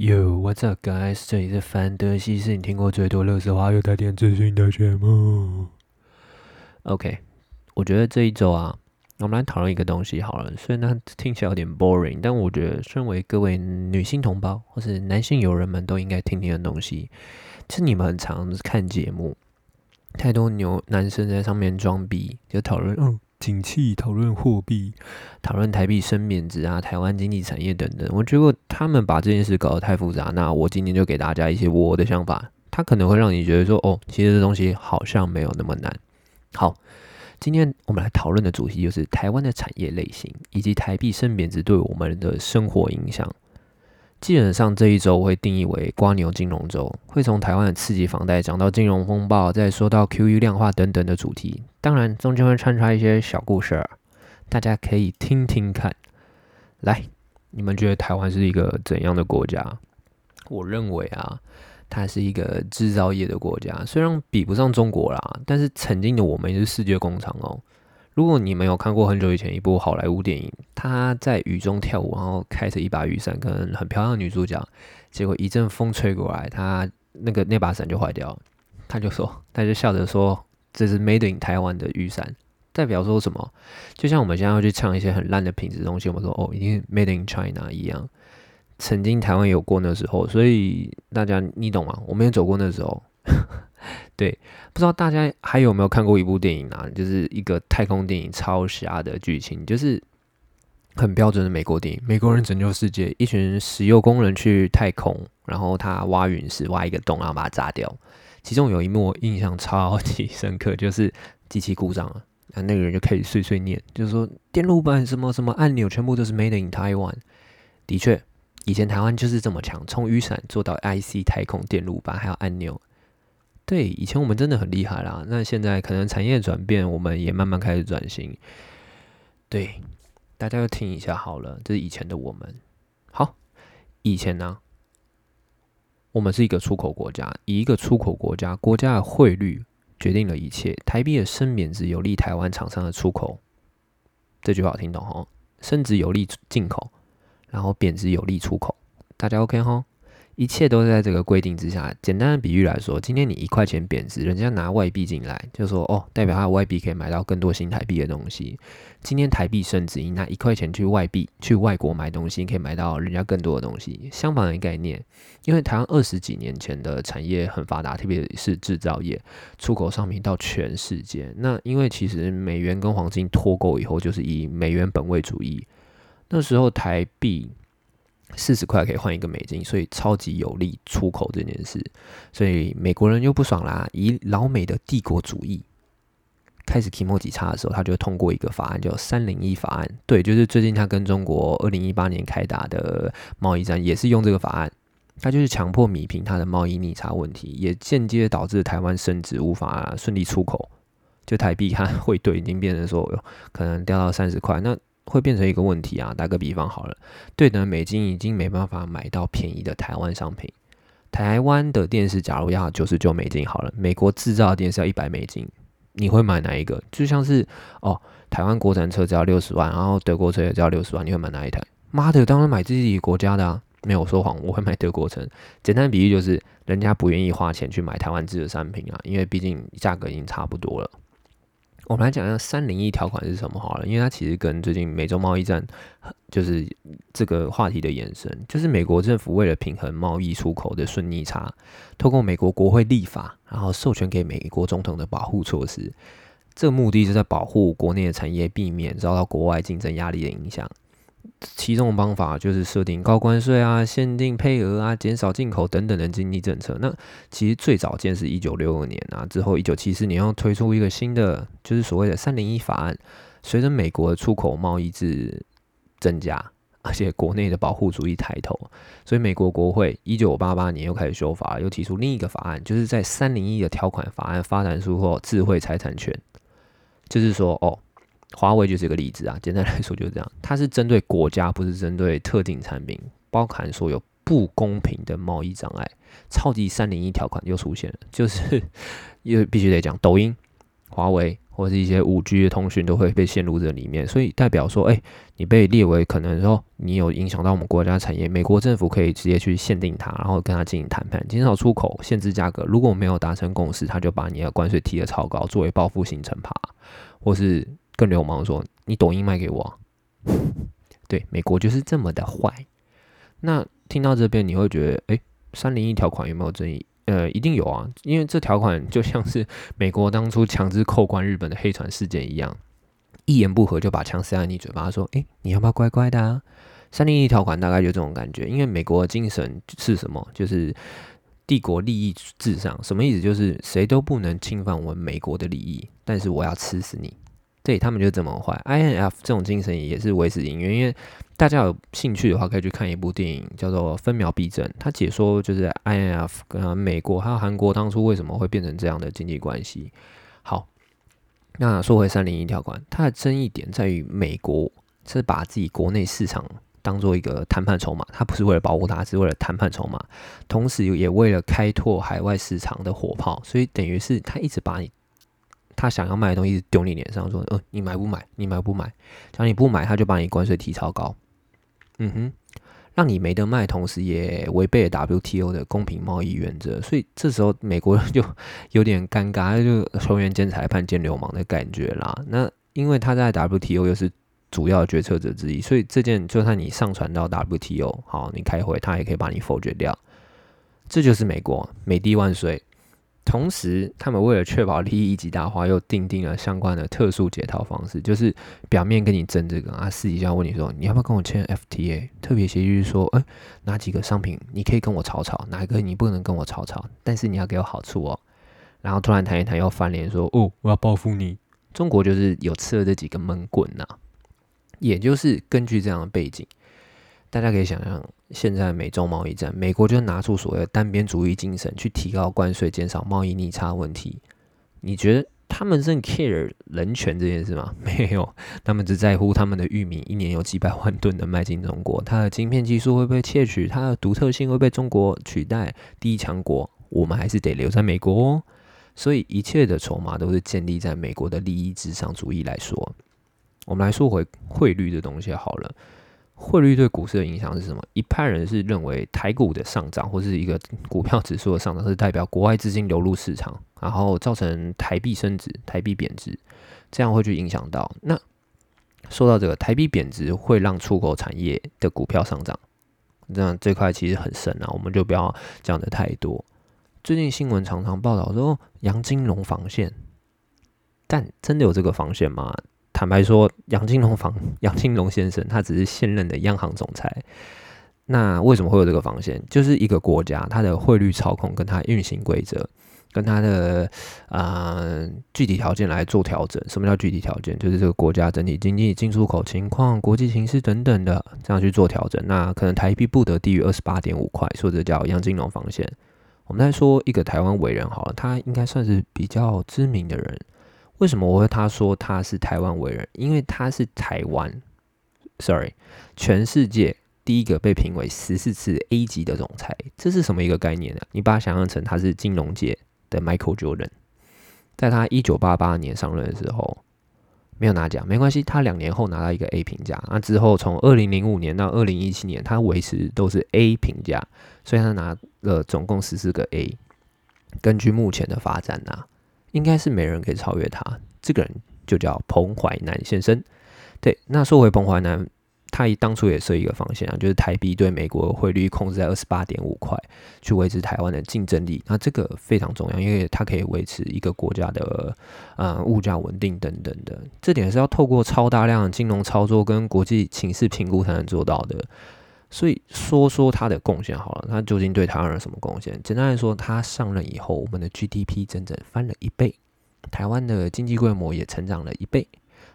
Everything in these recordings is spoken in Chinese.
Yo, what's up, guys？这里是范德西，是你听过最多乐色话又带点资讯的节目。OK，我觉得这一周啊，我们来讨论一个东西好了。虽然它听起来有点 boring，但我觉得身为各位女性同胞或是男性友人们都应该听听的东西，就是你们很常看节目，太多牛男生在上面装逼，就讨论嗯。景气讨论货币，讨论台币升贬值啊，台湾经济产业等等。我觉得他们把这件事搞得太复杂。那我今天就给大家一些我的想法，它可能会让你觉得说，哦，其实这东西好像没有那么难。好，今天我们来讨论的主题就是台湾的产业类型以及台币升贬值对我们的生活影响。基本上这一周我会定义为瓜牛金融周，会从台湾的刺激房贷讲到金融风暴，再说到 QE 量化等等的主题。当然中间会穿插一些小故事，大家可以听听看。来，你们觉得台湾是一个怎样的国家？我认为啊，它是一个制造业的国家，虽然比不上中国啦，但是曾经的我们也是世界工厂哦。如果你没有看过很久以前一部好莱坞电影，他在雨中跳舞，然后开着一把雨伞跟很漂亮的女主角，结果一阵风吹过来，他那个那把伞就坏掉了。他就说，他就笑着说：“这是 Made in 台湾的雨伞，代表说什么？就像我们现在要去唱一些很烂的品质东西，我们说哦，已经 Made in China 一样。曾经台湾有过那时候，所以大家你懂吗？我们也走过那时候。”对，不知道大家还有没有看过一部电影啊？就是一个太空电影，超瞎的剧情，就是很标准的美国电影。美国人拯救世界，一群石油工人去太空，然后他挖陨石，挖一个洞，然后把它炸掉。其中有一幕印象超级深刻，就是机器故障了，那那个人就可以碎碎念，就是说电路板什么什么按钮全部都是 Made in Taiwan。的确，以前台湾就是这么强，从雨伞做到 IC 太空电路板，还有按钮。对，以前我们真的很厉害啦。那现在可能产业转变，我们也慢慢开始转型。对，大家要听一下好了，这是以前的我们。好，以前呢，我们是一个出口国家，以一个出口国家，国家的汇率决定了一切。台币的升贬值有利台湾厂商的出口，这句话听懂哈？升值有利进口，然后贬值有利出口，大家 OK 哈？一切都是在这个规定之下。简单的比喻来说，今天你一块钱贬值，人家拿外币进来，就说哦，代表他外币可以买到更多新台币的东西。今天台币升值，你拿一块钱去外币去外国买东西，可以买到人家更多的东西。相反的概念，因为台湾二十几年前的产业很发达，特别是制造业，出口商品到全世界。那因为其实美元跟黄金脱钩以后，就是以美元本位主义，那时候台币。四十块可以换一个美金，所以超级有利出口这件事。所以美国人又不爽啦，以老美的帝国主义开始提莫几差的时候，他就通过一个法案，叫三零一法案。对，就是最近他跟中国二零一八年开打的贸易战，也是用这个法案。他就是强迫米平他的贸易逆差问题，也间接导致台湾升值无法顺利出口。就台币看汇兑已经变成说，可能掉到三十块，那。会变成一个问题啊！打个比方好了，对等美金已经没办法买到便宜的台湾商品。台湾的电视假如要九十九美金好了，美国制造的电视要一百美金，你会买哪一个？就像是哦，台湾国产车只要六十万，然后德国车也只要六十万，你会买哪一台？妈的，当然买自己国家的啊！没有说谎，我会买德国车。简单比喻就是，人家不愿意花钱去买台湾制的商品啊，因为毕竟价格已经差不多了。我们来讲一下三零一条款是什么好了，因为它其实跟最近美洲贸易战就是这个话题的延伸，就是美国政府为了平衡贸易出口的顺逆差，透过美国国会立法，然后授权给美国总统的保护措施，这个目的是在保护国内的产业，避免遭到国外竞争压力的影响。其中的方法就是设定高关税啊、限定配额啊、减少进口等等的经济政策。那其实最早见是一九六二年啊，之后一九七四年又推出一个新的，就是所谓的三零一法案。随着美国的出口贸易制增加，而且国内的保护主义抬头，所以美国国会一九八八年又开始修法，又提出另一个法案，就是在三零一的条款法案发展出后智慧财产权，就是说哦。华为就是一个例子啊，简单来说就是这样，它是针对国家，不是针对特定产品，包含所有不公平的贸易障碍。超级三零一条款又出现了，就是 又必须得讲抖音，华为或是一些五 G 的通讯都会被陷入这里面，所以代表说，哎，你被列为可能说你有影响到我们国家产业，美国政府可以直接去限定它，然后跟它进行谈判，减少出口，限制价格。如果没有达成共识，他就把你的关税提得超高，作为报复性惩罚，或是更流氓说，你抖音卖给我。对，美国就是这么的坏。那听到这边，你会觉得，哎，三零一条款有没有争议？呃，一定有啊，因为这条款就像是美国当初强制扣关日本的黑船事件一样，一言不合就把枪塞在你嘴巴，说，哎，你要不要乖乖的？啊？三零一条款大概就这种感觉，因为美国的精神是什么？就是帝国利益至上，什么意思？就是谁都不能侵犯我们美国的利益，但是我要吃死你。对他们就这么坏，INF 这种精神也是维持因缘。因为大家有兴趣的话，可以去看一部电影，叫做《分秒必争》，它解说就是 INF 跟美国还有韩国当初为什么会变成这样的经济关系。好，那说回三零一条款，它的争议点在于美国是把自己国内市场当做一个谈判筹码，它不是为了保护它，是为了谈判筹码，同时也为了开拓海外市场的火炮，所以等于是他一直把你。他想要卖的东西丢你脸上，说：“呃，你买不买？你买不买？假如你不买，他就把你关税提超高。嗯哼，让你没得卖，同时也违背了 WTO 的公平贸易原则。所以这时候美国就 有点尴尬，就球员兼裁判兼流氓的感觉啦。那因为他在 WTO 又是主要决策者之一，所以这件就算你上传到 WTO，好，你开会，他也可以把你否决掉。这就是美国，美帝万岁。”同时，他们为了确保利益极大化，又订定了相关的特殊解套方式，就是表面跟你争这个啊，私底下问你说，你要不要跟我签 FTA 特别协议？说，哎，哪几个商品你可以跟我吵吵，哪一个你不能跟我吵吵？但是你要给我好处哦。然后突然谈一谈，又翻脸说，哦，我要报复你。中国就是有吃了这几个闷棍呐，也就是根据这样的背景。大家可以想象，现在美中贸易战，美国就拿出所谓的单边主义精神去提高关税，减少贸易逆差问题。你觉得他们真 care 人权这件事吗？没有，他们只在乎他们的玉米一年有几百万吨的卖进中国，它的晶片技术会被窃取，它的独特性会被中国取代。第一强国，我们还是得留在美国哦。所以一切的筹码都是建立在美国的利益至上。主义来说，我们来说回汇率的东西好了。汇率对股市的影响是什么？一派人是认为台股的上涨或是一个股票指数的上涨是代表国外资金流入市场，然后造成台币升值、台币贬值，这样会去影响到。那说到这个台币贬值会让出口产业的股票上涨，那这块其实很深啊，我们就不要讲的太多。最近新闻常常报道说杨金龙防线，但真的有这个防线吗？坦白说，杨金龙房杨金龙先生他只是现任的央行总裁。那为什么会有这个防线？就是一个国家它的汇率操控跟它运行规则，跟它的呃具体条件来做调整。什么叫具体条件？就是这个国家整体经济进出口情况、国际形势等等的，这样去做调整。那可能台币不得低于二十八点五块，或者叫杨金龙防线。我们再说一个台湾伟人好了，他应该算是比较知名的人。为什么我会他说他是台湾伟人？因为他是台湾，sorry，全世界第一个被评为十四次 A 级的总裁，这是什么一个概念呢？你把它想象成他是金融界的 Michael Jordan，在他一九八八年上任的时候没有拿奖，没关系，他两年后拿到一个 A 评价，那之后从二零零五年到二零一七年，他维持都是 A 评价，所以他拿了总共十四个 A。根据目前的发展呢？应该是没人可以超越他。这个人就叫彭淮南先生。对，那说回彭淮南，他当初也设一个方向啊，就是台币对美国汇率控制在二十八点五块，去维持台湾的竞争力。那这个非常重要，因为它可以维持一个国家的呃物价稳定等等的。这点是要透过超大量的金融操作跟国际情势评估才能做到的。所以说说他的贡献好了，他究竟对台湾有什么贡献？简单来说，他上任以后，我们的 GDP 整整翻了一倍，台湾的经济规模也成长了一倍，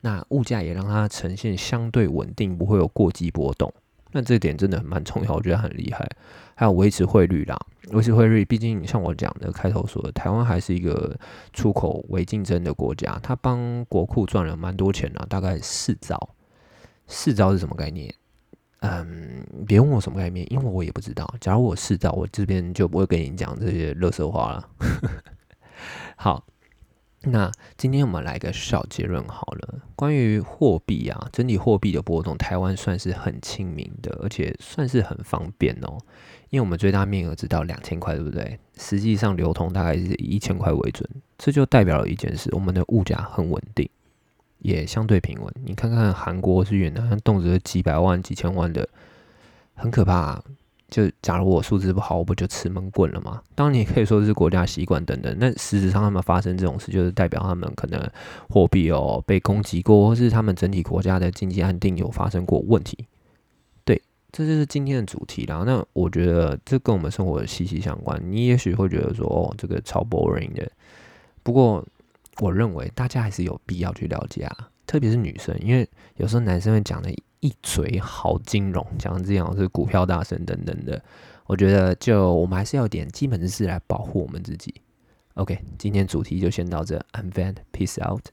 那物价也让它呈现相对稳定，不会有过激波动。那这点真的蛮重要，我觉得很厉害。还有维持汇率啦，维持汇率，毕竟像我讲的开头说的，台湾还是一个出口为竞争的国家，他帮国库赚了蛮多钱啊，大概四兆。四兆是什么概念？嗯，别问我什么概念，因为我也不知道。假如我是道，我这边就不会跟你讲这些乐色话了。好，那今天我们来个小结论好了，关于货币啊，整体货币的波动，台湾算是很亲民的，而且算是很方便哦。因为我们最大面额只到两千块，对不对？实际上流通大概是以一千块为准，这就代表了一件事：我们的物价很稳定，也相对平稳。你看看韩国是越南，动辄几百万、几千万的，很可怕。就假如我素质不好，我不就吃闷棍了吗？当然，你可以说是国家习惯等等。那实质上，他们发生这种事，就是代表他们可能货币哦被攻击过，或是他们整体国家的经济安定有发生过问题。对，这就是今天的主题啦。那我觉得这跟我们生活息息相关。你也许会觉得说，哦，这个超 boring 的。不过，我认为大家还是有必要去了解啊，特别是女生，因为有时候男生会讲的。一嘴好金融，讲这样是股票大神等等的，我觉得就我们还是要点基本知识来保护我们自己。OK，今天主题就先到这，I'm Van，peace out。